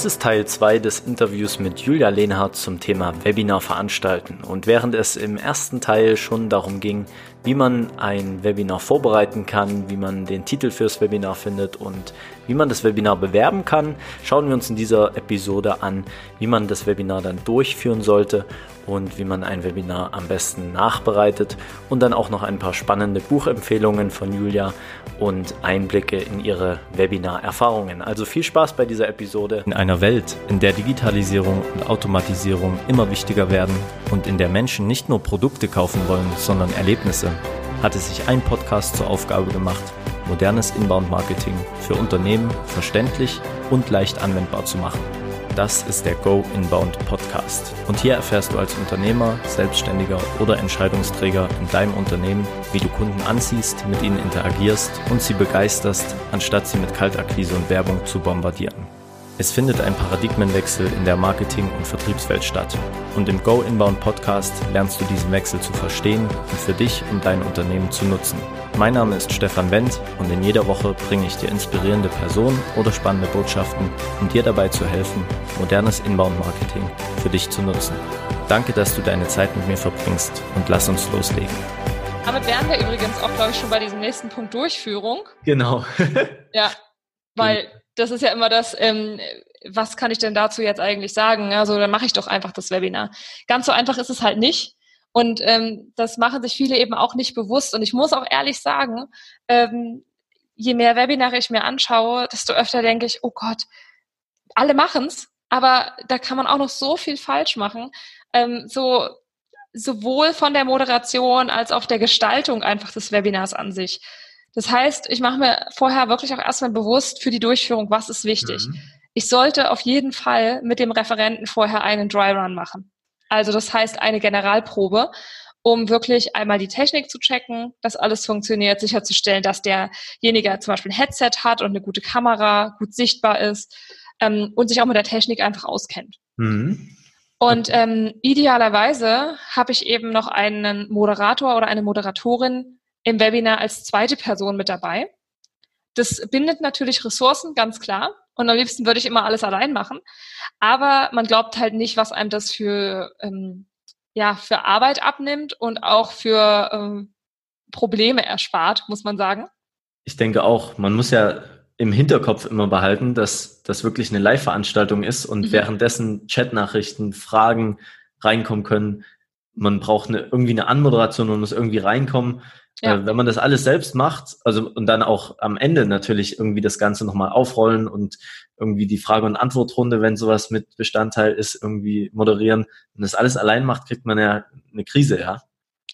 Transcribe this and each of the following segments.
Das ist Teil 2 des Interviews mit Julia Lehnhardt zum Thema Webinar veranstalten. Und während es im ersten Teil schon darum ging, wie man ein Webinar vorbereiten kann, wie man den Titel fürs Webinar findet und wie man das Webinar bewerben kann, schauen wir uns in dieser Episode an, wie man das Webinar dann durchführen sollte und wie man ein Webinar am besten nachbereitet und dann auch noch ein paar spannende Buchempfehlungen von Julia und Einblicke in ihre Webinar-Erfahrungen. Also viel Spaß bei dieser Episode. In einer Welt, in der Digitalisierung und Automatisierung immer wichtiger werden und in der Menschen nicht nur Produkte kaufen wollen, sondern Erlebnisse, hat es sich ein Podcast zur Aufgabe gemacht, modernes Inbound-Marketing für Unternehmen verständlich und leicht anwendbar zu machen. Das ist der Go Inbound Podcast. Und hier erfährst du als Unternehmer, Selbstständiger oder Entscheidungsträger in deinem Unternehmen, wie du Kunden anziehst, mit ihnen interagierst und sie begeisterst, anstatt sie mit Kaltakquise und Werbung zu bombardieren. Es findet ein Paradigmenwechsel in der Marketing- und Vertriebswelt statt. Und im Go Inbound Podcast lernst du diesen Wechsel zu verstehen und für dich und dein Unternehmen zu nutzen. Mein Name ist Stefan Wendt und in jeder Woche bringe ich dir inspirierende Personen oder spannende Botschaften, um dir dabei zu helfen, modernes Inbound Marketing für dich zu nutzen. Danke, dass du deine Zeit mit mir verbringst und lass uns loslegen. Damit wären wir übrigens auch, glaube ich, schon bei diesem nächsten Punkt Durchführung. Genau. ja, weil das ist ja immer das, ähm, was kann ich denn dazu jetzt eigentlich sagen? Also dann mache ich doch einfach das Webinar. Ganz so einfach ist es halt nicht. Und ähm, das machen sich viele eben auch nicht bewusst. Und ich muss auch ehrlich sagen, ähm, je mehr Webinare ich mir anschaue, desto öfter denke ich, oh Gott, alle machen's, aber da kann man auch noch so viel falsch machen. Ähm, so sowohl von der Moderation als auch der Gestaltung einfach des Webinars an sich. Das heißt, ich mache mir vorher wirklich auch erstmal bewusst für die Durchführung, was ist wichtig. Mhm. Ich sollte auf jeden Fall mit dem Referenten vorher einen Dry Run machen. Also das heißt eine Generalprobe, um wirklich einmal die Technik zu checken, dass alles funktioniert, sicherzustellen, dass derjenige zum Beispiel ein Headset hat und eine gute Kamera, gut sichtbar ist ähm, und sich auch mit der Technik einfach auskennt. Mhm. Und ähm, idealerweise habe ich eben noch einen Moderator oder eine Moderatorin im Webinar als zweite Person mit dabei. Das bindet natürlich Ressourcen, ganz klar. Und am liebsten würde ich immer alles allein machen. Aber man glaubt halt nicht, was einem das für, ähm, ja, für Arbeit abnimmt und auch für ähm, Probleme erspart, muss man sagen. Ich denke auch, man muss ja im Hinterkopf immer behalten, dass das wirklich eine Live-Veranstaltung ist und mhm. währenddessen Chatnachrichten, Fragen reinkommen können. Man braucht eine, irgendwie eine Anmoderation, man muss irgendwie reinkommen. Ja. Äh, wenn man das alles selbst macht, also und dann auch am Ende natürlich irgendwie das Ganze nochmal aufrollen und irgendwie die Frage- und Antwortrunde, wenn sowas mit Bestandteil ist, irgendwie moderieren und das alles allein macht, kriegt man ja eine Krise, ja.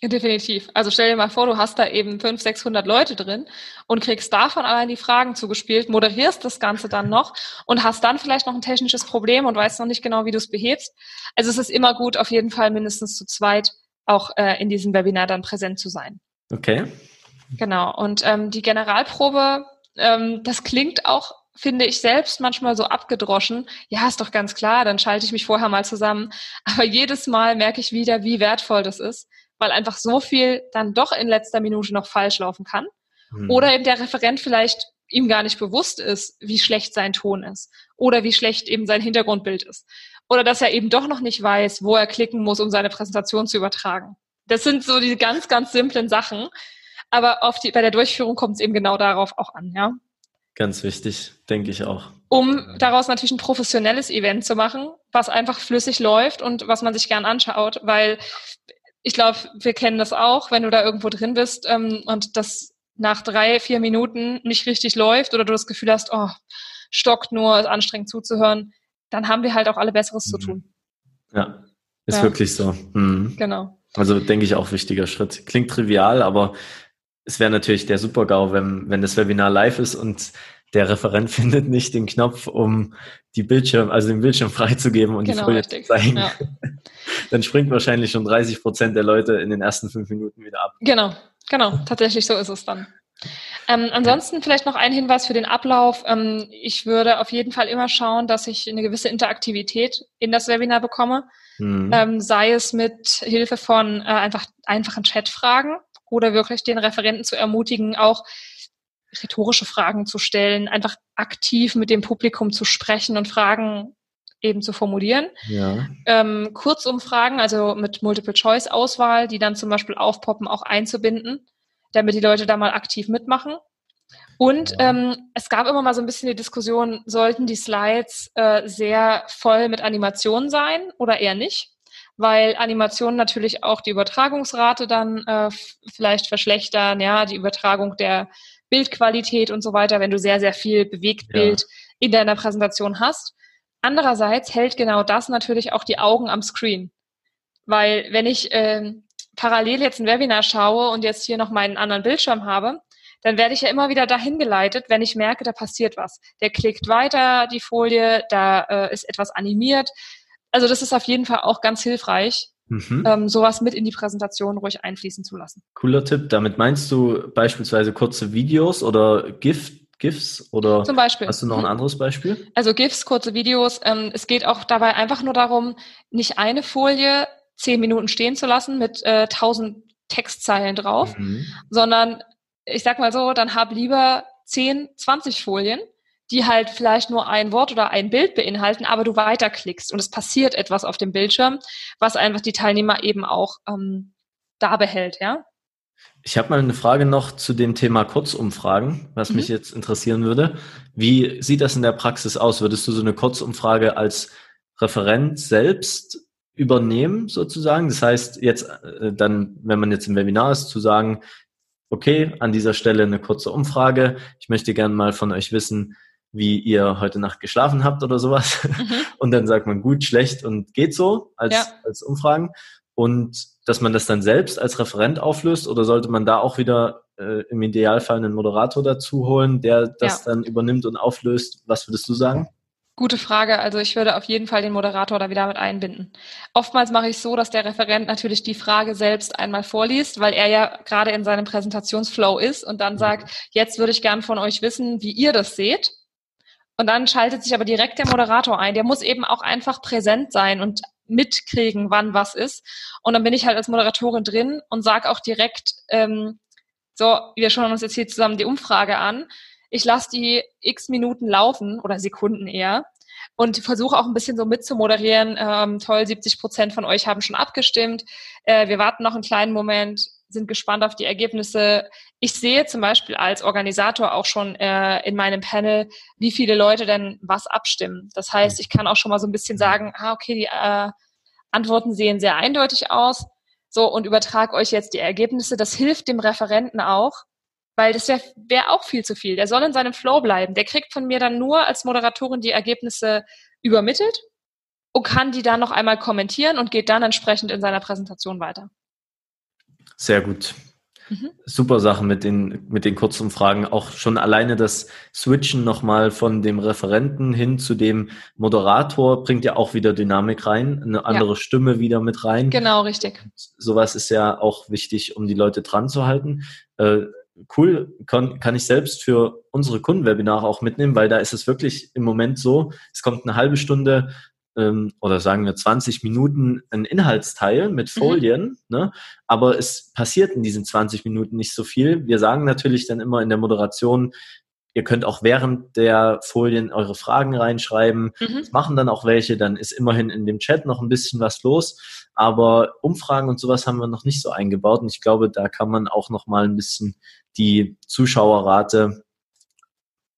Definitiv. Also stell dir mal vor, du hast da eben 500, 600 Leute drin und kriegst davon allein die Fragen zugespielt, moderierst das Ganze dann noch und hast dann vielleicht noch ein technisches Problem und weißt noch nicht genau, wie du es behebst. Also es ist immer gut, auf jeden Fall mindestens zu zweit auch äh, in diesem Webinar dann präsent zu sein. Okay. Genau. Und ähm, die Generalprobe, ähm, das klingt auch, finde ich selbst manchmal so abgedroschen. Ja, ist doch ganz klar, dann schalte ich mich vorher mal zusammen. Aber jedes Mal merke ich wieder, wie wertvoll das ist, weil einfach so viel dann doch in letzter Minute noch falsch laufen kann. Hm. Oder eben der Referent vielleicht ihm gar nicht bewusst ist, wie schlecht sein Ton ist oder wie schlecht eben sein Hintergrundbild ist. Oder dass er eben doch noch nicht weiß, wo er klicken muss, um seine Präsentation zu übertragen. Das sind so die ganz, ganz simplen Sachen. Aber auf die, bei der Durchführung kommt es eben genau darauf auch an, ja. Ganz wichtig, denke ich auch. Um daraus natürlich ein professionelles Event zu machen, was einfach flüssig läuft und was man sich gern anschaut, weil ich glaube, wir kennen das auch, wenn du da irgendwo drin bist ähm, und das nach drei, vier Minuten nicht richtig läuft oder du das Gefühl hast, oh, stockt nur, ist anstrengend zuzuhören, dann haben wir halt auch alle Besseres mhm. zu tun. Ja, ist ja. wirklich so. Mhm. Genau. Also denke ich auch wichtiger Schritt. Klingt trivial, aber es wäre natürlich der Super-GAU, wenn, wenn das Webinar live ist und der Referent findet nicht den Knopf, um die Bildschirm, also den Bildschirm freizugeben und genau, die Folie richtig. zu zeigen. Ja. Dann springt wahrscheinlich schon 30 Prozent der Leute in den ersten fünf Minuten wieder ab. Genau, genau. Tatsächlich so ist es dann. Ähm, ansonsten vielleicht noch ein Hinweis für den Ablauf. Ähm, ich würde auf jeden Fall immer schauen, dass ich eine gewisse Interaktivität in das Webinar bekomme. Mhm. Ähm, sei es mit Hilfe von äh, einfach einfachen Chatfragen oder wirklich den Referenten zu ermutigen, auch rhetorische Fragen zu stellen, einfach aktiv mit dem Publikum zu sprechen und Fragen eben zu formulieren. Ja. Ähm, Kurzumfragen, also mit Multiple-Choice-Auswahl, die dann zum Beispiel aufpoppen, auch einzubinden, damit die Leute da mal aktiv mitmachen. Und ja. ähm, es gab immer mal so ein bisschen die Diskussion, sollten die Slides äh, sehr voll mit Animationen sein oder eher nicht? Weil Animationen natürlich auch die Übertragungsrate dann äh, vielleicht verschlechtern, ja, die Übertragung der Bildqualität und so weiter, wenn du sehr, sehr viel Bewegtbild ja. in deiner Präsentation hast. Andererseits hält genau das natürlich auch die Augen am Screen. Weil wenn ich äh, parallel jetzt ein Webinar schaue und jetzt hier noch meinen anderen Bildschirm habe, dann werde ich ja immer wieder dahin geleitet, wenn ich merke, da passiert was. Der klickt weiter die Folie, da äh, ist etwas animiert. Also das ist auf jeden Fall auch ganz hilfreich, mhm. ähm, sowas mit in die Präsentation ruhig einfließen zu lassen. Cooler Tipp. Damit meinst du beispielsweise kurze Videos oder GIF, GIFs oder Zum Beispiel. hast du noch ein mhm. anderes Beispiel? Also GIFs, kurze Videos. Ähm, es geht auch dabei einfach nur darum, nicht eine Folie zehn Minuten stehen zu lassen mit äh, tausend Textzeilen drauf, mhm. sondern ich sag mal so, dann hab lieber 10, 20 Folien, die halt vielleicht nur ein Wort oder ein Bild beinhalten, aber du weiterklickst und es passiert etwas auf dem Bildschirm, was einfach die Teilnehmer eben auch ähm, da behält, ja. Ich habe mal eine Frage noch zu dem Thema Kurzumfragen, was mhm. mich jetzt interessieren würde. Wie sieht das in der Praxis aus? Würdest du so eine Kurzumfrage als Referent selbst übernehmen, sozusagen? Das heißt, jetzt äh, dann, wenn man jetzt im Webinar ist, zu sagen, okay, an dieser Stelle eine kurze Umfrage. Ich möchte gerne mal von euch wissen, wie ihr heute Nacht geschlafen habt oder sowas. Mhm. Und dann sagt man gut, schlecht und geht so als, ja. als Umfragen. Und dass man das dann selbst als Referent auflöst oder sollte man da auch wieder äh, im Idealfall einen Moderator dazu holen, der das ja. dann übernimmt und auflöst? Was würdest du sagen? Gute Frage. Also ich würde auf jeden Fall den Moderator da wieder mit einbinden. Oftmals mache ich so, dass der Referent natürlich die Frage selbst einmal vorliest, weil er ja gerade in seinem Präsentationsflow ist und dann sagt, jetzt würde ich gern von euch wissen, wie ihr das seht. Und dann schaltet sich aber direkt der Moderator ein. Der muss eben auch einfach präsent sein und mitkriegen, wann was ist. Und dann bin ich halt als Moderatorin drin und sage auch direkt, ähm, so, wir schauen uns jetzt hier zusammen die Umfrage an ich lasse die x Minuten laufen oder Sekunden eher und versuche auch ein bisschen so mitzumoderieren. Ähm, toll, 70 Prozent von euch haben schon abgestimmt. Äh, wir warten noch einen kleinen Moment, sind gespannt auf die Ergebnisse. Ich sehe zum Beispiel als Organisator auch schon äh, in meinem Panel, wie viele Leute denn was abstimmen. Das heißt, ich kann auch schon mal so ein bisschen sagen, ah, okay, die äh, Antworten sehen sehr eindeutig aus. So, und übertrage euch jetzt die Ergebnisse. Das hilft dem Referenten auch, weil das wäre wär auch viel zu viel. Der soll in seinem Flow bleiben. Der kriegt von mir dann nur als Moderatorin die Ergebnisse übermittelt und kann die dann noch einmal kommentieren und geht dann entsprechend in seiner Präsentation weiter. Sehr gut. Mhm. Super Sache mit den, mit den Kurzumfragen. Auch schon alleine das Switchen nochmal von dem Referenten hin zu dem Moderator bringt ja auch wieder Dynamik rein, eine andere ja. Stimme wieder mit rein. Genau, richtig. Sowas ist ja auch wichtig, um die Leute dran zu halten. Äh, cool, kann, kann ich selbst für unsere Kundenwebinare auch mitnehmen, weil da ist es wirklich im Moment so, es kommt eine halbe Stunde ähm, oder sagen wir 20 Minuten ein Inhaltsteil mit mhm. Folien, mhm. ne? aber es passiert in diesen 20 Minuten nicht so viel. Wir sagen natürlich dann immer in der Moderation, Ihr könnt auch während der Folien eure Fragen reinschreiben. Mhm. Das machen dann auch welche. Dann ist immerhin in dem Chat noch ein bisschen was los. Aber Umfragen und sowas haben wir noch nicht so eingebaut. Und ich glaube, da kann man auch noch mal ein bisschen die Zuschauerrate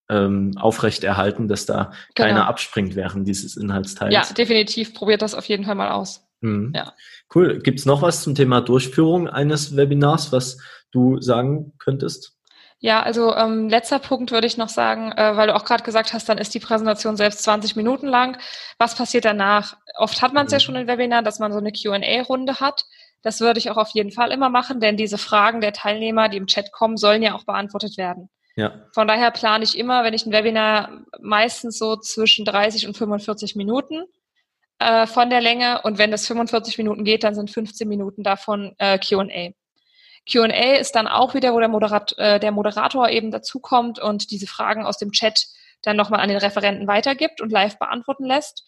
ähm, aufrechterhalten, dass da genau. keiner abspringt während dieses Inhaltsteils. Ja, definitiv. Probiert das auf jeden Fall mal aus. Mhm. Ja. Cool. Gibt es noch was zum Thema Durchführung eines Webinars, was du sagen könntest? Ja, also ähm, letzter Punkt würde ich noch sagen, äh, weil du auch gerade gesagt hast, dann ist die Präsentation selbst 20 Minuten lang. Was passiert danach? Oft hat man es ja mhm. schon im Webinar, dass man so eine Q&A-Runde hat. Das würde ich auch auf jeden Fall immer machen, denn diese Fragen der Teilnehmer, die im Chat kommen, sollen ja auch beantwortet werden. Ja. Von daher plane ich immer, wenn ich ein Webinar meistens so zwischen 30 und 45 Minuten äh, von der Länge und wenn das 45 Minuten geht, dann sind 15 Minuten davon äh, Q&A. QA ist dann auch wieder, wo der, Moderat, äh, der Moderator eben dazukommt und diese Fragen aus dem Chat dann nochmal an den Referenten weitergibt und live beantworten lässt.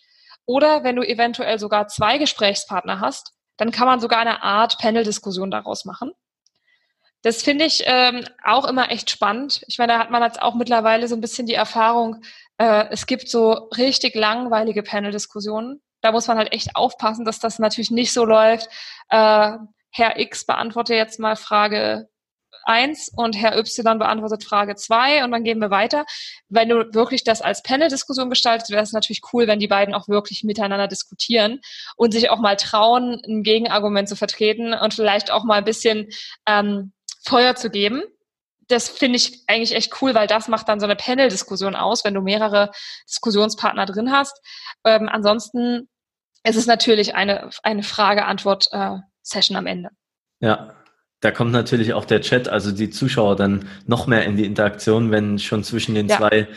Oder wenn du eventuell sogar zwei Gesprächspartner hast, dann kann man sogar eine Art Panel-Diskussion daraus machen. Das finde ich ähm, auch immer echt spannend. Ich meine, da hat man jetzt auch mittlerweile so ein bisschen die Erfahrung, äh, es gibt so richtig langweilige Panel-Diskussionen. Da muss man halt echt aufpassen, dass das natürlich nicht so läuft. Äh, Herr X beantwortet jetzt mal Frage 1 und Herr Y beantwortet Frage 2 und dann gehen wir weiter. Wenn du wirklich das als Panel-Diskussion gestaltest, wäre es natürlich cool, wenn die beiden auch wirklich miteinander diskutieren und sich auch mal trauen, ein Gegenargument zu vertreten und vielleicht auch mal ein bisschen ähm, Feuer zu geben. Das finde ich eigentlich echt cool, weil das macht dann so eine Panel-Diskussion aus, wenn du mehrere Diskussionspartner drin hast. Ähm, ansonsten ist es natürlich eine, eine Frage-Antwort-Session äh, am Ende. Ja, da kommt natürlich auch der Chat, also die Zuschauer dann noch mehr in die Interaktion, wenn schon zwischen den ja. zwei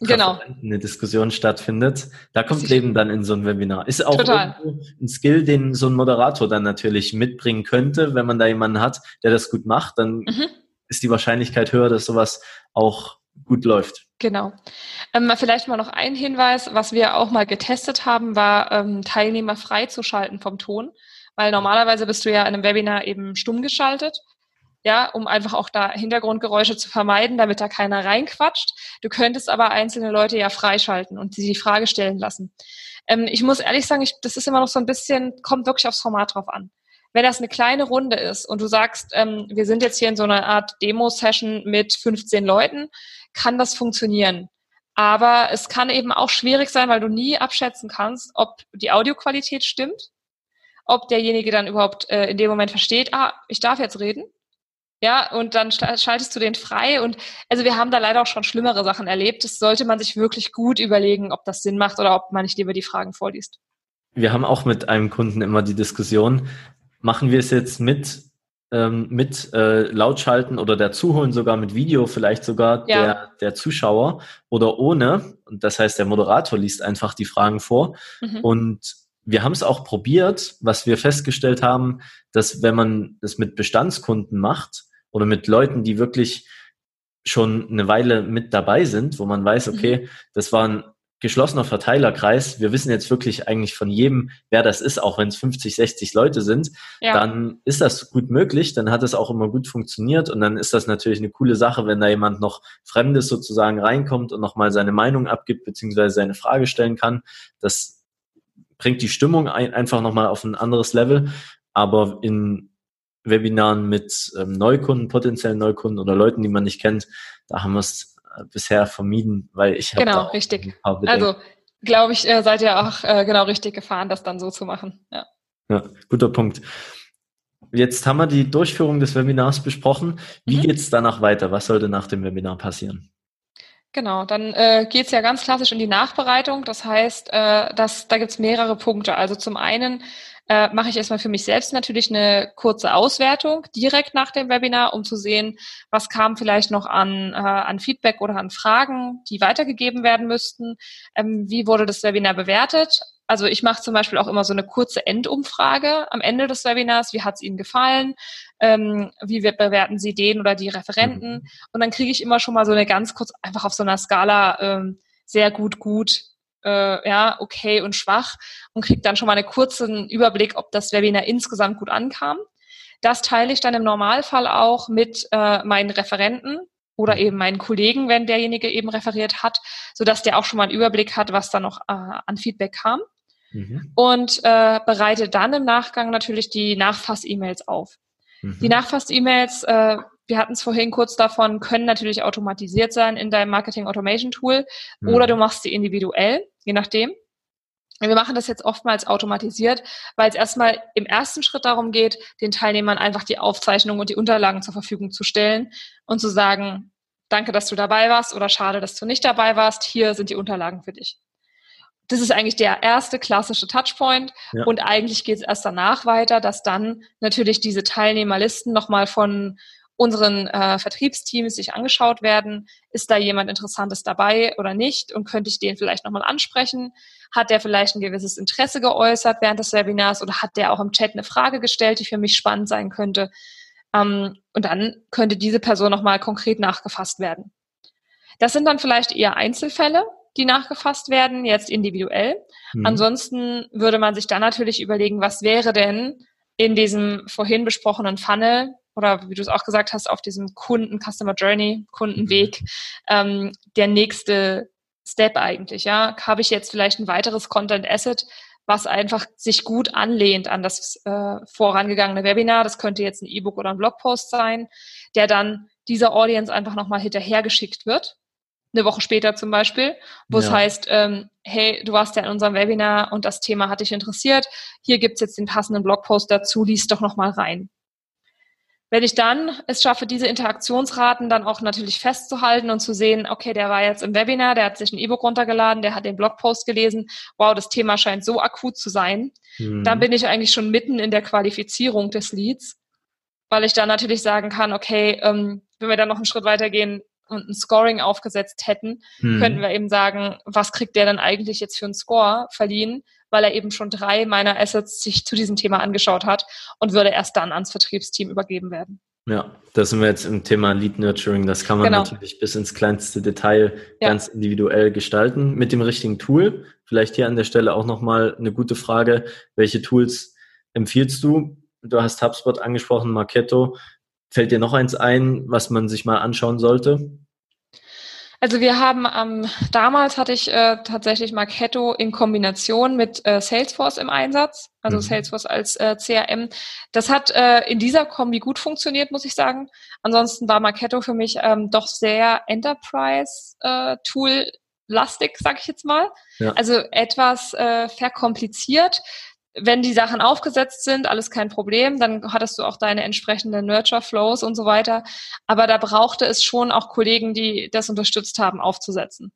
genau. eine Diskussion stattfindet. Da kommt Leben dann in so ein Webinar. Ist auch ein Skill, den so ein Moderator dann natürlich mitbringen könnte, wenn man da jemanden hat, der das gut macht, dann mhm. ist die Wahrscheinlichkeit höher, dass sowas auch gut läuft. Genau. Ähm, vielleicht mal noch ein Hinweis, was wir auch mal getestet haben, war ähm, Teilnehmer freizuschalten vom Ton weil normalerweise bist du ja in einem Webinar eben stumm geschaltet, ja, um einfach auch da Hintergrundgeräusche zu vermeiden, damit da keiner reinquatscht. Du könntest aber einzelne Leute ja freischalten und sie die Frage stellen lassen. Ähm, ich muss ehrlich sagen, ich, das ist immer noch so ein bisschen, kommt wirklich aufs Format drauf an. Wenn das eine kleine Runde ist und du sagst, ähm, wir sind jetzt hier in so einer Art Demo-Session mit 15 Leuten, kann das funktionieren. Aber es kann eben auch schwierig sein, weil du nie abschätzen kannst, ob die Audioqualität stimmt ob derjenige dann überhaupt äh, in dem Moment versteht, ah, ich darf jetzt reden. Ja, und dann schaltest du den frei. Und also wir haben da leider auch schon schlimmere Sachen erlebt. Das sollte man sich wirklich gut überlegen, ob das Sinn macht oder ob man nicht lieber die Fragen vorliest. Wir haben auch mit einem Kunden immer die Diskussion, machen wir es jetzt mit, ähm, mit äh, Lautschalten oder der Zuholen sogar mit Video, vielleicht sogar ja. der, der Zuschauer oder ohne. Und das heißt, der Moderator liest einfach die Fragen vor. Mhm. Und wir haben es auch probiert, was wir festgestellt haben, dass wenn man das mit Bestandskunden macht oder mit Leuten, die wirklich schon eine Weile mit dabei sind, wo man weiß, okay, mhm. das war ein geschlossener Verteilerkreis, wir wissen jetzt wirklich eigentlich von jedem, wer das ist, auch wenn es 50, 60 Leute sind, ja. dann ist das gut möglich, dann hat es auch immer gut funktioniert und dann ist das natürlich eine coole Sache, wenn da jemand noch Fremdes sozusagen reinkommt und nochmal seine Meinung abgibt, beziehungsweise seine Frage stellen kann. Das bringt die Stimmung ein, einfach nochmal auf ein anderes Level. Aber in Webinaren mit ähm, Neukunden, potenziellen Neukunden oder Leuten, die man nicht kennt, da haben wir es äh, bisher vermieden, weil ich habe genau richtig. also glaube ich, äh, seid ihr auch äh, genau richtig gefahren, das dann so zu machen. Ja. ja, guter Punkt. Jetzt haben wir die Durchführung des Webinars besprochen. Wie mhm. es danach weiter? Was sollte nach dem Webinar passieren? Genau, dann äh, geht ja ganz klassisch in die Nachbereitung. Das heißt, äh, dass, da gibt's mehrere Punkte. Also zum einen äh, mache ich erstmal für mich selbst natürlich eine kurze Auswertung direkt nach dem Webinar, um zu sehen, was kam vielleicht noch an, äh, an Feedback oder an Fragen, die weitergegeben werden müssten. Ähm, wie wurde das Webinar bewertet? Also ich mache zum Beispiel auch immer so eine kurze Endumfrage am Ende des Webinars. Wie hat es Ihnen gefallen? Ähm, wie bewerten Sie den oder die Referenten? Mhm. Und dann kriege ich immer schon mal so eine ganz kurz, einfach auf so einer Skala ähm, sehr gut, gut, äh, ja, okay und schwach und kriege dann schon mal einen kurzen Überblick, ob das Webinar insgesamt gut ankam. Das teile ich dann im Normalfall auch mit äh, meinen Referenten, oder mhm. eben meinen Kollegen, wenn derjenige eben referiert hat, so dass der auch schon mal einen Überblick hat, was da noch äh, an Feedback kam mhm. und äh, bereite dann im Nachgang natürlich die Nachfass-E-Mails auf. Mhm. Die Nachfass-E-Mails, äh, wir hatten es vorhin kurz davon, können natürlich automatisiert sein in deinem Marketing Automation Tool mhm. oder du machst sie individuell, je nachdem. Wir machen das jetzt oftmals automatisiert, weil es erstmal im ersten Schritt darum geht, den Teilnehmern einfach die Aufzeichnung und die Unterlagen zur Verfügung zu stellen und zu sagen, danke, dass du dabei warst oder schade, dass du nicht dabei warst, hier sind die Unterlagen für dich das ist eigentlich der erste klassische Touchpoint. Ja. Und eigentlich geht es erst danach weiter, dass dann natürlich diese Teilnehmerlisten nochmal von unseren äh, Vertriebsteams sich angeschaut werden. Ist da jemand Interessantes dabei oder nicht? Und könnte ich den vielleicht nochmal ansprechen? Hat der vielleicht ein gewisses Interesse geäußert während des Webinars oder hat der auch im Chat eine Frage gestellt, die für mich spannend sein könnte? Ähm, und dann könnte diese Person nochmal konkret nachgefasst werden. Das sind dann vielleicht eher Einzelfälle, die nachgefasst werden, jetzt individuell. Mhm. Ansonsten würde man sich dann natürlich überlegen, was wäre denn in diesem vorhin besprochenen Funnel oder wie du es auch gesagt hast, auf diesem Kunden, Customer Journey, Kundenweg, mhm. ähm, der nächste Step eigentlich, ja. Habe ich jetzt vielleicht ein weiteres Content Asset, was einfach sich gut anlehnt an das äh, vorangegangene Webinar. Das könnte jetzt ein E-Book oder ein Blogpost sein, der dann dieser Audience einfach nochmal hinterhergeschickt wird. Eine Woche später zum Beispiel, wo ja. es heißt, ähm, hey, du warst ja in unserem Webinar und das Thema hat dich interessiert. Hier gibt's jetzt den passenden Blogpost dazu, lies doch nochmal rein. Wenn ich dann es schaffe, diese Interaktionsraten dann auch natürlich festzuhalten und zu sehen, okay, der war jetzt im Webinar, der hat sich ein E-Book runtergeladen, der hat den Blogpost gelesen, wow, das Thema scheint so akut zu sein, mhm. dann bin ich eigentlich schon mitten in der Qualifizierung des Leads, weil ich dann natürlich sagen kann, okay, ähm, wenn wir dann noch einen Schritt weitergehen und ein Scoring aufgesetzt hätten, mhm. könnten wir eben sagen, was kriegt der dann eigentlich jetzt für einen Score verliehen weil er eben schon drei meiner Assets sich zu diesem Thema angeschaut hat und würde erst dann ans Vertriebsteam übergeben werden. Ja, da sind wir jetzt im Thema Lead Nurturing. Das kann man genau. natürlich bis ins kleinste Detail ja. ganz individuell gestalten mit dem richtigen Tool. Vielleicht hier an der Stelle auch nochmal eine gute Frage. Welche Tools empfiehlst du? Du hast HubSpot angesprochen, Marketo. Fällt dir noch eins ein, was man sich mal anschauen sollte? Also wir haben ähm, damals hatte ich äh, tatsächlich Marketo in Kombination mit äh, Salesforce im Einsatz, also mhm. Salesforce als äh, CRM. Das hat äh, in dieser Kombi gut funktioniert, muss ich sagen. Ansonsten war Marketo für mich ähm, doch sehr Enterprise-Tool äh, lastig, sag ich jetzt mal. Ja. Also etwas äh, verkompliziert wenn die Sachen aufgesetzt sind, alles kein Problem, dann hattest du auch deine entsprechenden Nurture-Flows und so weiter. Aber da brauchte es schon auch Kollegen, die das unterstützt haben, aufzusetzen.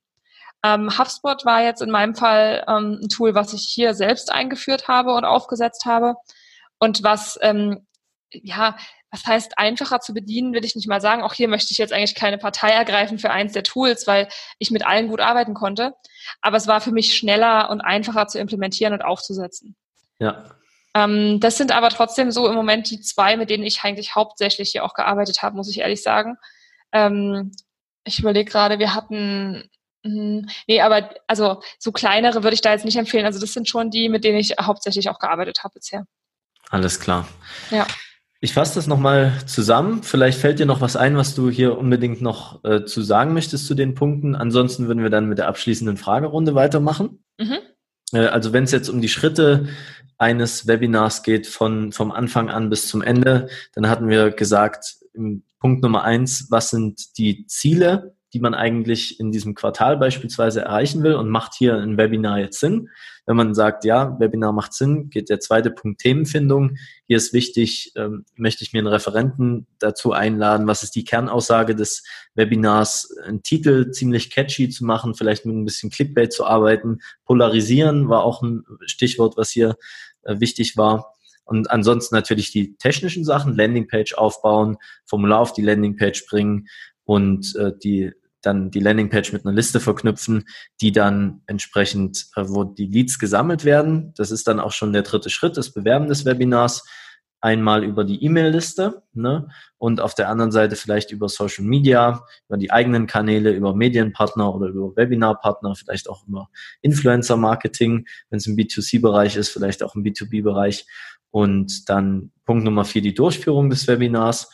Ähm, HubSpot war jetzt in meinem Fall ähm, ein Tool, was ich hier selbst eingeführt habe und aufgesetzt habe und was, ähm, ja, was heißt einfacher zu bedienen, will ich nicht mal sagen. Auch hier möchte ich jetzt eigentlich keine Partei ergreifen für eins der Tools, weil ich mit allen gut arbeiten konnte. Aber es war für mich schneller und einfacher zu implementieren und aufzusetzen. Ja. Ähm, das sind aber trotzdem so im Moment die zwei, mit denen ich eigentlich hauptsächlich hier auch gearbeitet habe, muss ich ehrlich sagen. Ähm, ich überlege gerade, wir hatten hm, Nee, aber also so kleinere würde ich da jetzt nicht empfehlen. Also das sind schon die, mit denen ich hauptsächlich auch gearbeitet habe bisher. Alles klar. Ja. Ich fasse das nochmal zusammen. Vielleicht fällt dir noch was ein, was du hier unbedingt noch äh, zu sagen möchtest zu den Punkten. Ansonsten würden wir dann mit der abschließenden Fragerunde weitermachen. Mhm. Äh, also wenn es jetzt um die Schritte eines Webinars geht von, vom Anfang an bis zum Ende. Dann hatten wir gesagt, Punkt Nummer eins, was sind die Ziele, die man eigentlich in diesem Quartal beispielsweise erreichen will und macht hier ein Webinar jetzt Sinn? Wenn man sagt, ja, Webinar macht Sinn, geht der zweite Punkt Themenfindung. Hier ist wichtig, ähm, möchte ich mir einen Referenten dazu einladen, was ist die Kernaussage des Webinars, einen Titel ziemlich catchy zu machen, vielleicht mit ein bisschen Clickbait zu arbeiten. Polarisieren war auch ein Stichwort, was hier äh, wichtig war. Und ansonsten natürlich die technischen Sachen, Landingpage aufbauen, Formular auf die Landingpage bringen und äh, die dann die Landingpage mit einer Liste verknüpfen, die dann entsprechend, äh, wo die Leads gesammelt werden. Das ist dann auch schon der dritte Schritt des Bewerben des Webinars. Einmal über die E-Mail-Liste ne? und auf der anderen Seite vielleicht über Social Media, über die eigenen Kanäle, über Medienpartner oder über Webinarpartner, vielleicht auch über Influencer-Marketing, wenn es im B2C-Bereich ist, vielleicht auch im B2B-Bereich. Und dann Punkt Nummer vier, die Durchführung des Webinars.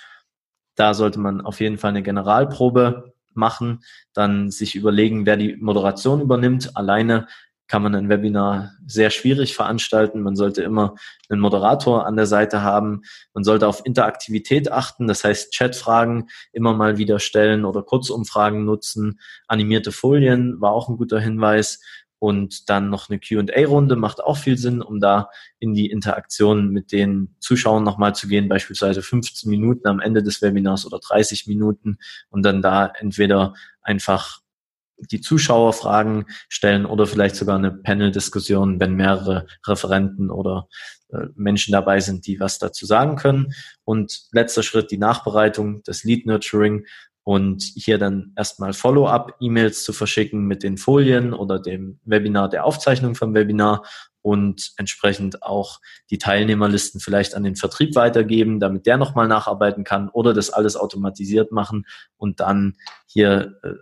Da sollte man auf jeden Fall eine Generalprobe machen, dann sich überlegen, wer die Moderation übernimmt. Alleine kann man ein Webinar sehr schwierig veranstalten. Man sollte immer einen Moderator an der Seite haben. Man sollte auf Interaktivität achten, das heißt Chatfragen immer mal wieder stellen oder Kurzumfragen nutzen. Animierte Folien war auch ein guter Hinweis und dann noch eine Q&A-Runde macht auch viel Sinn, um da in die Interaktion mit den Zuschauern nochmal zu gehen, beispielsweise 15 Minuten am Ende des Webinars oder 30 Minuten und dann da entweder einfach die Zuschauer Fragen stellen oder vielleicht sogar eine Panel-Diskussion, wenn mehrere Referenten oder äh, Menschen dabei sind, die was dazu sagen können. Und letzter Schritt, die Nachbereitung, das Lead Nurturing und hier dann erstmal Follow-up-E-Mails zu verschicken mit den Folien oder dem Webinar, der Aufzeichnung vom Webinar und entsprechend auch die Teilnehmerlisten vielleicht an den Vertrieb weitergeben, damit der nochmal nacharbeiten kann oder das alles automatisiert machen und dann hier äh,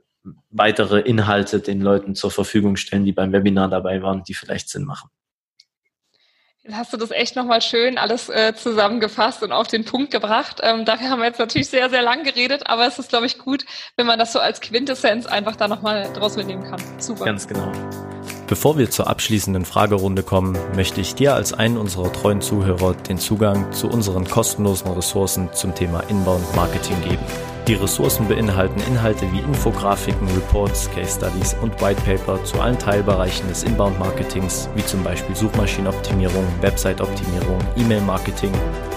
weitere Inhalte den Leuten zur Verfügung stellen, die beim Webinar dabei waren, die vielleicht Sinn machen. hast du das echt nochmal schön alles äh, zusammengefasst und auf den Punkt gebracht. Ähm, dafür haben wir jetzt natürlich sehr, sehr lang geredet, aber es ist, glaube ich, gut, wenn man das so als Quintessenz einfach da nochmal draus mitnehmen kann. Super. Ganz genau. Bevor wir zur abschließenden Fragerunde kommen, möchte ich dir als einen unserer treuen Zuhörer den Zugang zu unseren kostenlosen Ressourcen zum Thema Inbound Marketing geben. Die Ressourcen beinhalten Inhalte wie Infografiken, Reports, Case Studies und White Paper zu allen Teilbereichen des Inbound Marketings, wie zum Beispiel Suchmaschinenoptimierung, Website-Optimierung, E-Mail-Marketing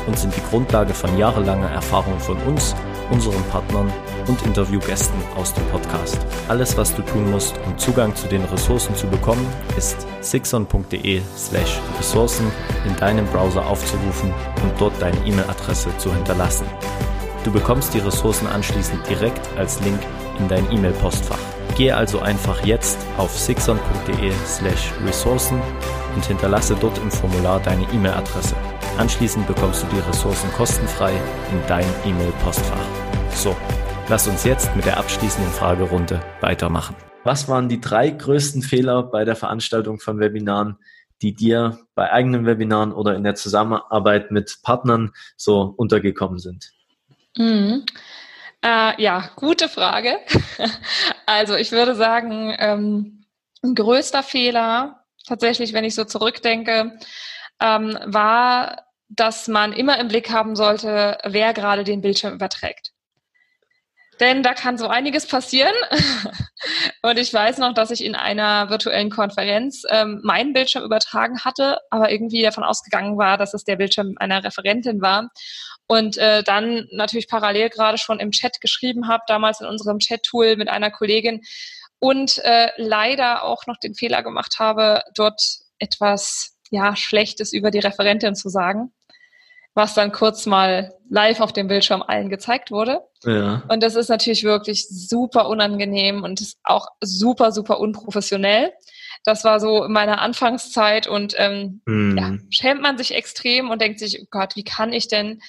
und sind die Grundlage von jahrelanger Erfahrung von uns, unseren Partnern und Interviewgästen aus dem Podcast. Alles, was du tun musst, um Zugang zu den Ressourcen zu bekommen, ist sixon.de slash Ressourcen in deinem Browser aufzurufen und dort deine E-Mail-Adresse zu hinterlassen. Du bekommst die Ressourcen anschließend direkt als Link in dein E-Mail-Postfach. Gehe also einfach jetzt auf sixon.de slash Ressourcen und hinterlasse dort im Formular deine E-Mail-Adresse. Anschließend bekommst du die Ressourcen kostenfrei in dein E-Mail-Postfach. So, lass uns jetzt mit der abschließenden Fragerunde weitermachen. Was waren die drei größten Fehler bei der Veranstaltung von Webinaren, die dir bei eigenen Webinaren oder in der Zusammenarbeit mit Partnern so untergekommen sind? Mhm. Äh, ja, gute Frage. also ich würde sagen, ähm, ein größter Fehler, tatsächlich, wenn ich so zurückdenke, ähm, war, dass man immer im Blick haben sollte, wer gerade den Bildschirm überträgt. Denn da kann so einiges passieren. Und ich weiß noch, dass ich in einer virtuellen Konferenz ähm, meinen Bildschirm übertragen hatte, aber irgendwie davon ausgegangen war, dass es der Bildschirm einer Referentin war und äh, dann natürlich parallel gerade schon im Chat geschrieben habe, damals in unserem Chat-Tool mit einer Kollegin und äh, leider auch noch den Fehler gemacht habe, dort etwas ja Schlechtes über die Referentin zu sagen, was dann kurz mal live auf dem Bildschirm allen gezeigt wurde. Ja. Und das ist natürlich wirklich super unangenehm und ist auch super super unprofessionell. Das war so in meiner Anfangszeit und ähm, hm. ja, schämt man sich extrem und denkt sich, oh Gott, wie kann ich denn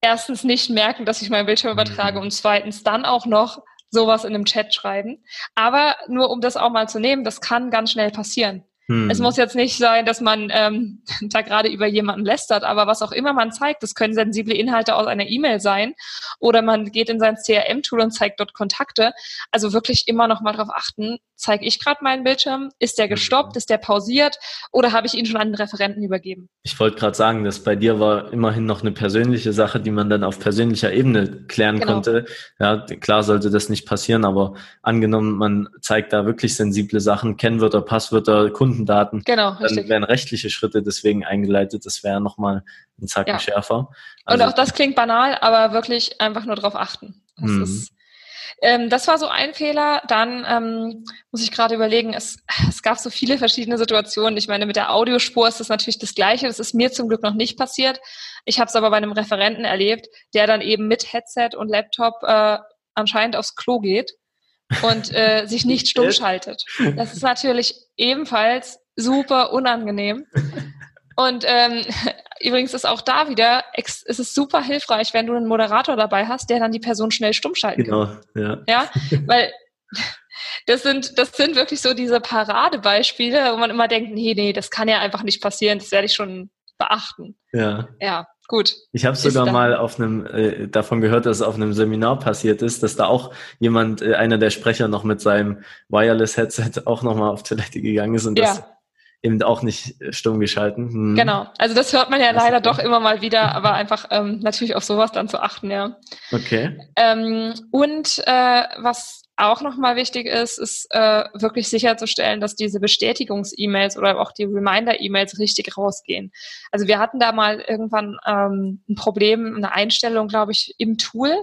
erstens nicht merken, dass ich meinen Bildschirm übertrage mhm. und zweitens dann auch noch sowas in einem Chat schreiben. Aber nur um das auch mal zu nehmen, das kann ganz schnell passieren. Hm. Es muss jetzt nicht sein, dass man ähm, da gerade über jemanden lästert, aber was auch immer man zeigt, das können sensible Inhalte aus einer E-Mail sein oder man geht in sein CRM-Tool und zeigt dort Kontakte. Also wirklich immer noch mal darauf achten, zeige ich gerade meinen Bildschirm? Ist der gestoppt? Mhm. Ist der pausiert? Oder habe ich ihn schon an den Referenten übergeben? Ich wollte gerade sagen, dass bei dir war immerhin noch eine persönliche Sache, die man dann auf persönlicher Ebene klären genau. konnte. Ja, klar sollte das nicht passieren, aber angenommen, man zeigt da wirklich sensible Sachen, Kennwörter, Passwörter, Kundendaten, genau, dann richtig. werden rechtliche Schritte deswegen eingeleitet. Das wäre nochmal ein Zacken ja. schärfer. Also, Und auch das klingt banal, aber wirklich einfach nur darauf achten. Das mhm. ist ähm, das war so ein Fehler. Dann ähm, muss ich gerade überlegen, es, es gab so viele verschiedene Situationen. Ich meine, mit der Audiospur ist das natürlich das Gleiche. Das ist mir zum Glück noch nicht passiert. Ich habe es aber bei einem Referenten erlebt, der dann eben mit Headset und Laptop äh, anscheinend aufs Klo geht und äh, sich nicht stumm schaltet. Das ist natürlich ebenfalls super unangenehm. Und ähm, übrigens ist auch da wieder, es ist super hilfreich, wenn du einen Moderator dabei hast, der dann die Person schnell stumm schalten genau, kann. Genau, ja. Ja, weil das sind, das sind wirklich so diese Paradebeispiele, wo man immer denkt, nee, nee, das kann ja einfach nicht passieren, das werde ich schon beachten. Ja. Ja, gut. Ich habe sogar mal auf einem äh, davon gehört, dass es auf einem Seminar passiert ist, dass da auch jemand, äh, einer der Sprecher noch mit seinem Wireless-Headset auch nochmal auf Toilette gegangen ist und ja. das eben auch nicht äh, stumm geschalten. Hm. Genau, also das hört man ja das leider doch immer mal wieder, aber einfach ähm, natürlich auf sowas dann zu achten, ja. Okay. Ähm, und äh, was auch nochmal wichtig ist, ist äh, wirklich sicherzustellen, dass diese Bestätigungs-E-Mails oder auch die Reminder-E-Mails richtig rausgehen. Also wir hatten da mal irgendwann ähm, ein Problem, eine Einstellung, glaube ich, im Tool,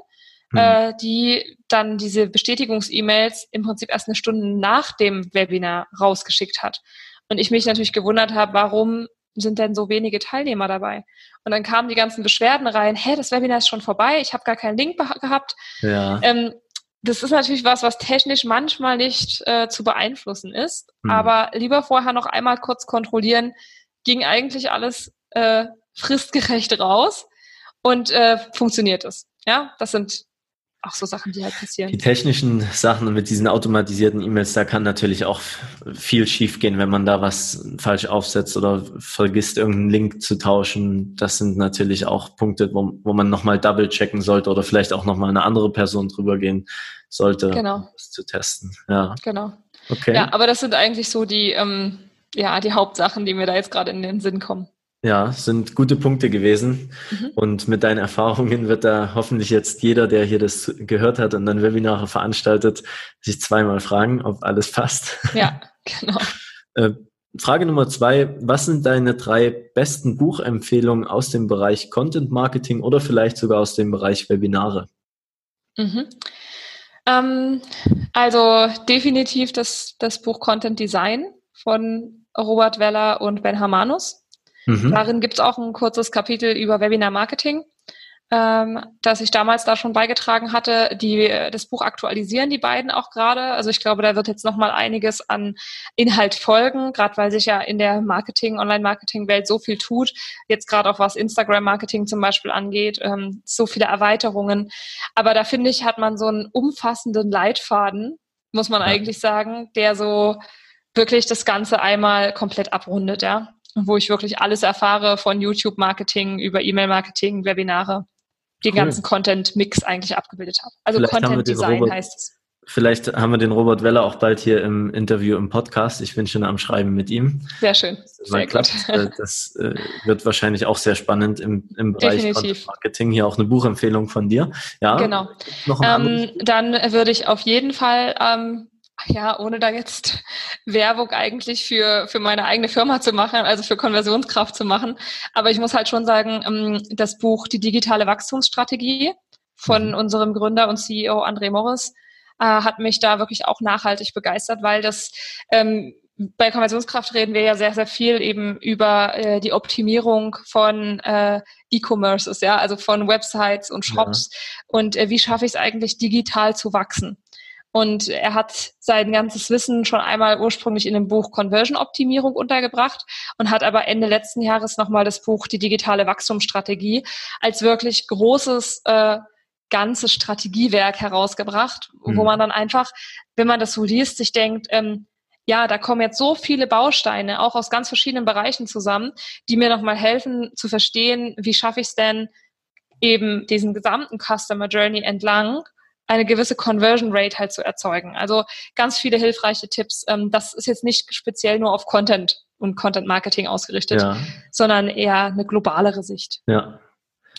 hm. äh, die dann diese Bestätigungs-E-Mails im Prinzip erst eine Stunde nach dem Webinar rausgeschickt hat. Und ich mich natürlich gewundert habe, warum sind denn so wenige Teilnehmer dabei? Und dann kamen die ganzen Beschwerden rein, hä, das Webinar ist schon vorbei, ich habe gar keinen Link gehabt. Ja. Ähm, das ist natürlich was, was technisch manchmal nicht äh, zu beeinflussen ist. Hm. Aber lieber vorher noch einmal kurz kontrollieren, ging eigentlich alles äh, fristgerecht raus und äh, funktioniert es. Ja, das sind auch so Sachen, die halt passieren. Die technischen Sachen mit diesen automatisierten E-Mails, da kann natürlich auch viel schiefgehen, wenn man da was falsch aufsetzt oder vergisst, irgendeinen Link zu tauschen. Das sind natürlich auch Punkte, wo, wo man nochmal double checken sollte oder vielleicht auch nochmal eine andere Person drüber gehen sollte, genau. um das zu testen. Ja. Genau. Okay. Ja, aber das sind eigentlich so die, ähm, ja, die Hauptsachen, die mir da jetzt gerade in den Sinn kommen. Ja, sind gute Punkte gewesen. Mhm. Und mit deinen Erfahrungen wird da hoffentlich jetzt jeder, der hier das gehört hat und dann Webinare veranstaltet, sich zweimal fragen, ob alles passt. Ja, genau. Äh, Frage Nummer zwei. Was sind deine drei besten Buchempfehlungen aus dem Bereich Content Marketing oder vielleicht sogar aus dem Bereich Webinare? Mhm. Ähm, also definitiv das, das Buch Content Design von Robert Weller und Ben Hamanus. Mhm. Darin gibt es auch ein kurzes Kapitel über Webinar Marketing, ähm, das ich damals da schon beigetragen hatte. Die, das Buch aktualisieren die beiden auch gerade. Also ich glaube, da wird jetzt noch mal einiges an Inhalt folgen, gerade weil sich ja in der Marketing, Online-Marketing-Welt so viel tut. Jetzt gerade auch was Instagram-Marketing zum Beispiel angeht, ähm, so viele Erweiterungen. Aber da finde ich, hat man so einen umfassenden Leitfaden, muss man eigentlich sagen, der so wirklich das Ganze einmal komplett abrundet, ja wo ich wirklich alles erfahre von YouTube-Marketing über E-Mail-Marketing, Webinare, den cool. ganzen Content-Mix eigentlich abgebildet habe. Also Content-Design heißt es. Vielleicht haben wir den Robert Weller auch bald hier im Interview im Podcast. Ich bin schon am Schreiben mit ihm. Sehr schön. Sehr. Gut. Äh, das äh, wird wahrscheinlich auch sehr spannend im, im Bereich Definitiv. Marketing. Hier auch eine Buchempfehlung von dir. Ja. Genau. Ähm, dann würde ich auf jeden Fall ähm, ja, ohne da jetzt Werbung eigentlich für, für meine eigene Firma zu machen, also für Konversionskraft zu machen. Aber ich muss halt schon sagen, ähm, das Buch Die digitale Wachstumsstrategie von mhm. unserem Gründer und CEO André Morris äh, hat mich da wirklich auch nachhaltig begeistert, weil das ähm, bei Konversionskraft reden wir ja sehr, sehr viel eben über äh, die Optimierung von äh, E-Commerces, ja, also von Websites und Shops. Ja. Und äh, wie schaffe ich es eigentlich, digital zu wachsen? Und er hat sein ganzes Wissen schon einmal ursprünglich in dem Buch Conversion Optimierung untergebracht und hat aber Ende letzten Jahres nochmal das Buch Die digitale Wachstumsstrategie als wirklich großes äh, ganzes Strategiewerk herausgebracht, mhm. wo man dann einfach, wenn man das so liest, sich denkt, ähm, ja, da kommen jetzt so viele Bausteine, auch aus ganz verschiedenen Bereichen zusammen, die mir nochmal helfen zu verstehen, wie schaffe ich es denn, eben diesen gesamten Customer Journey entlang eine gewisse Conversion Rate halt zu erzeugen. Also ganz viele hilfreiche Tipps. Ähm, das ist jetzt nicht speziell nur auf Content und Content Marketing ausgerichtet, ja. sondern eher eine globalere Sicht. Ja.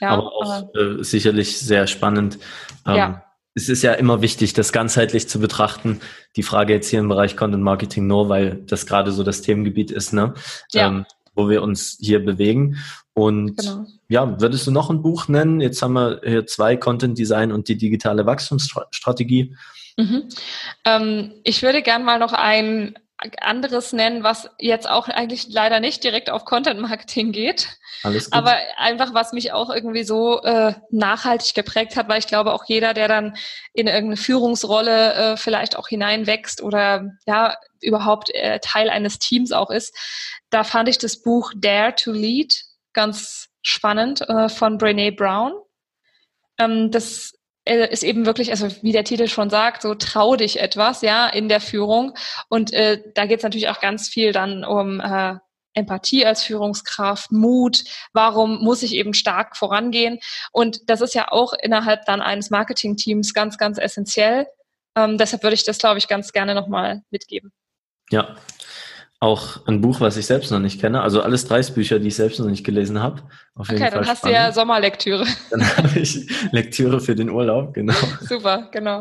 ja aber auch äh, sicherlich sehr spannend. Ähm, ja. Es ist ja immer wichtig, das ganzheitlich zu betrachten. Die Frage jetzt hier im Bereich Content Marketing nur, weil das gerade so das Themengebiet ist, ne? Ja. Ähm, wo wir uns hier bewegen. Und genau. ja, würdest du noch ein Buch nennen? Jetzt haben wir hier zwei Content Design und die digitale Wachstumsstrategie. Mhm. Ähm, ich würde gern mal noch ein anderes nennen, was jetzt auch eigentlich leider nicht direkt auf Content Marketing geht. Alles gut. Aber einfach, was mich auch irgendwie so äh, nachhaltig geprägt hat, weil ich glaube, auch jeder, der dann in irgendeine Führungsrolle äh, vielleicht auch hineinwächst oder ja, überhaupt äh, Teil eines Teams auch ist, da fand ich das Buch Dare to Lead ganz spannend äh, von Brene Brown. Ähm, das ist eben wirklich, also wie der Titel schon sagt, so trau dich etwas, ja, in der Führung. Und äh, da geht es natürlich auch ganz viel dann um äh, Empathie als Führungskraft, Mut, warum muss ich eben stark vorangehen? Und das ist ja auch innerhalb dann eines Marketingteams ganz, ganz essentiell. Ähm, deshalb würde ich das, glaube ich, ganz gerne nochmal mitgeben. Ja, auch ein Buch, was ich selbst noch nicht kenne. Also alles drei Bücher, die ich selbst noch nicht gelesen habe. Auf okay, dann hast spannend. du ja Sommerlektüre. Dann habe ich Lektüre für den Urlaub, genau. Super, genau.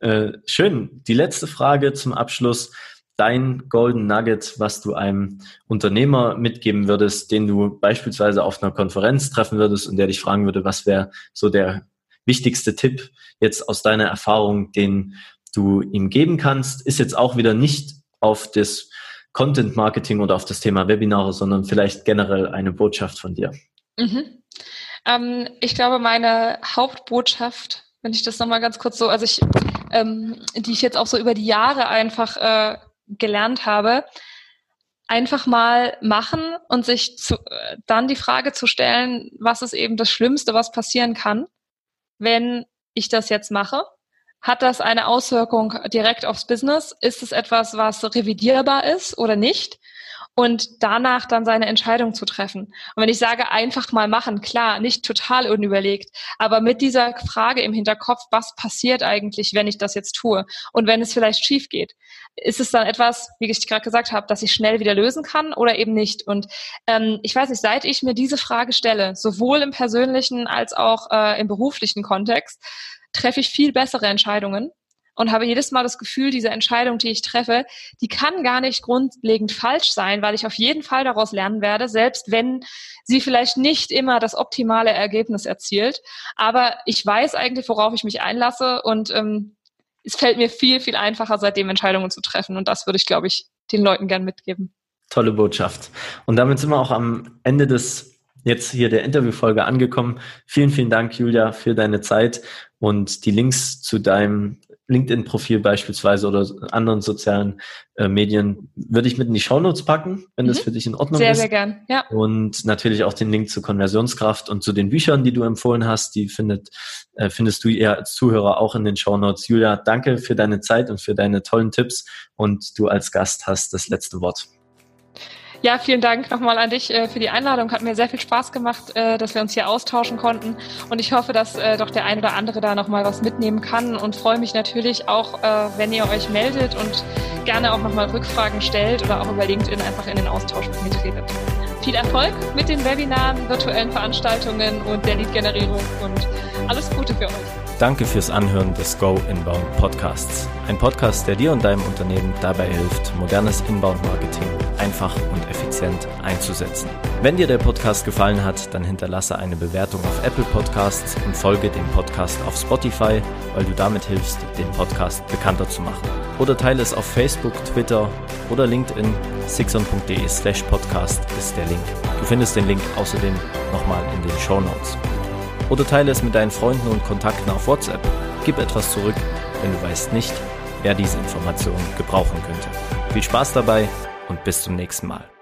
Äh, schön. Die letzte Frage zum Abschluss. Dein Golden Nugget, was du einem Unternehmer mitgeben würdest, den du beispielsweise auf einer Konferenz treffen würdest und der dich fragen würde, was wäre so der wichtigste Tipp jetzt aus deiner Erfahrung, den du ihm geben kannst, ist jetzt auch wieder nicht auf das Content Marketing oder auf das Thema Webinare, sondern vielleicht generell eine Botschaft von dir? Mhm. Ähm, ich glaube, meine Hauptbotschaft, wenn ich das nochmal ganz kurz so, also ich, ähm, die ich jetzt auch so über die Jahre einfach äh, gelernt habe, einfach mal machen und sich zu, äh, dann die Frage zu stellen, was ist eben das Schlimmste, was passieren kann, wenn ich das jetzt mache? Hat das eine Auswirkung direkt aufs Business? Ist es etwas, was revidierbar ist oder nicht? und danach dann seine Entscheidung zu treffen. Und wenn ich sage, einfach mal machen, klar, nicht total unüberlegt, aber mit dieser Frage im Hinterkopf, was passiert eigentlich, wenn ich das jetzt tue? Und wenn es vielleicht schief geht, ist es dann etwas, wie ich gerade gesagt habe, dass ich schnell wieder lösen kann oder eben nicht? Und ähm, ich weiß nicht, seit ich mir diese Frage stelle, sowohl im persönlichen als auch äh, im beruflichen Kontext, treffe ich viel bessere Entscheidungen und habe jedes Mal das Gefühl, diese Entscheidung, die ich treffe, die kann gar nicht grundlegend falsch sein, weil ich auf jeden Fall daraus lernen werde, selbst wenn sie vielleicht nicht immer das optimale Ergebnis erzielt. Aber ich weiß eigentlich, worauf ich mich einlasse und ähm, es fällt mir viel, viel einfacher, seitdem Entscheidungen zu treffen. Und das würde ich, glaube ich, den Leuten gern mitgeben. Tolle Botschaft. Und damit sind wir auch am Ende des jetzt hier der Interviewfolge angekommen. Vielen, vielen Dank, Julia, für deine Zeit und die Links zu deinem LinkedIn-Profil beispielsweise oder anderen sozialen äh, Medien würde ich mit in die Shownotes packen, wenn mhm. das für dich in Ordnung sehr, ist. Sehr, sehr gern, ja. Und natürlich auch den Link zur Konversionskraft und zu den Büchern, die du empfohlen hast, die findet, äh, findest du eher als Zuhörer auch in den Shownotes. Julia, danke für deine Zeit und für deine tollen Tipps und du als Gast hast das letzte Wort. Ja, vielen Dank nochmal an dich äh, für die Einladung. Hat mir sehr viel Spaß gemacht, äh, dass wir uns hier austauschen konnten. Und ich hoffe, dass äh, doch der ein oder andere da nochmal was mitnehmen kann und freue mich natürlich auch, wenn ihr euch meldet und gerne auch nochmal Rückfragen stellt oder auch über LinkedIn einfach in den Austausch mit mir tretet. Viel Erfolg mit den Webinaren, virtuellen Veranstaltungen und der Lead-Generierung und alles Gute für euch. Danke fürs Anhören des Go Inbound Podcasts. Ein Podcast, der dir und deinem Unternehmen dabei hilft, modernes Inbound-Marketing einfach und effizient einzusetzen. Wenn dir der Podcast gefallen hat, dann hinterlasse eine Bewertung auf Apple Podcasts und folge dem Podcast auf Spotify, weil du damit hilfst, den Podcast bekannter zu machen. Oder teile es auf Facebook, Twitter oder LinkedIn. sixon.de slash podcast ist der Link. Du findest den Link außerdem nochmal in den Show Notes oder teile es mit deinen Freunden und Kontakten auf WhatsApp. Gib etwas zurück, wenn du weißt nicht, wer diese Informationen gebrauchen könnte. Viel Spaß dabei und bis zum nächsten Mal.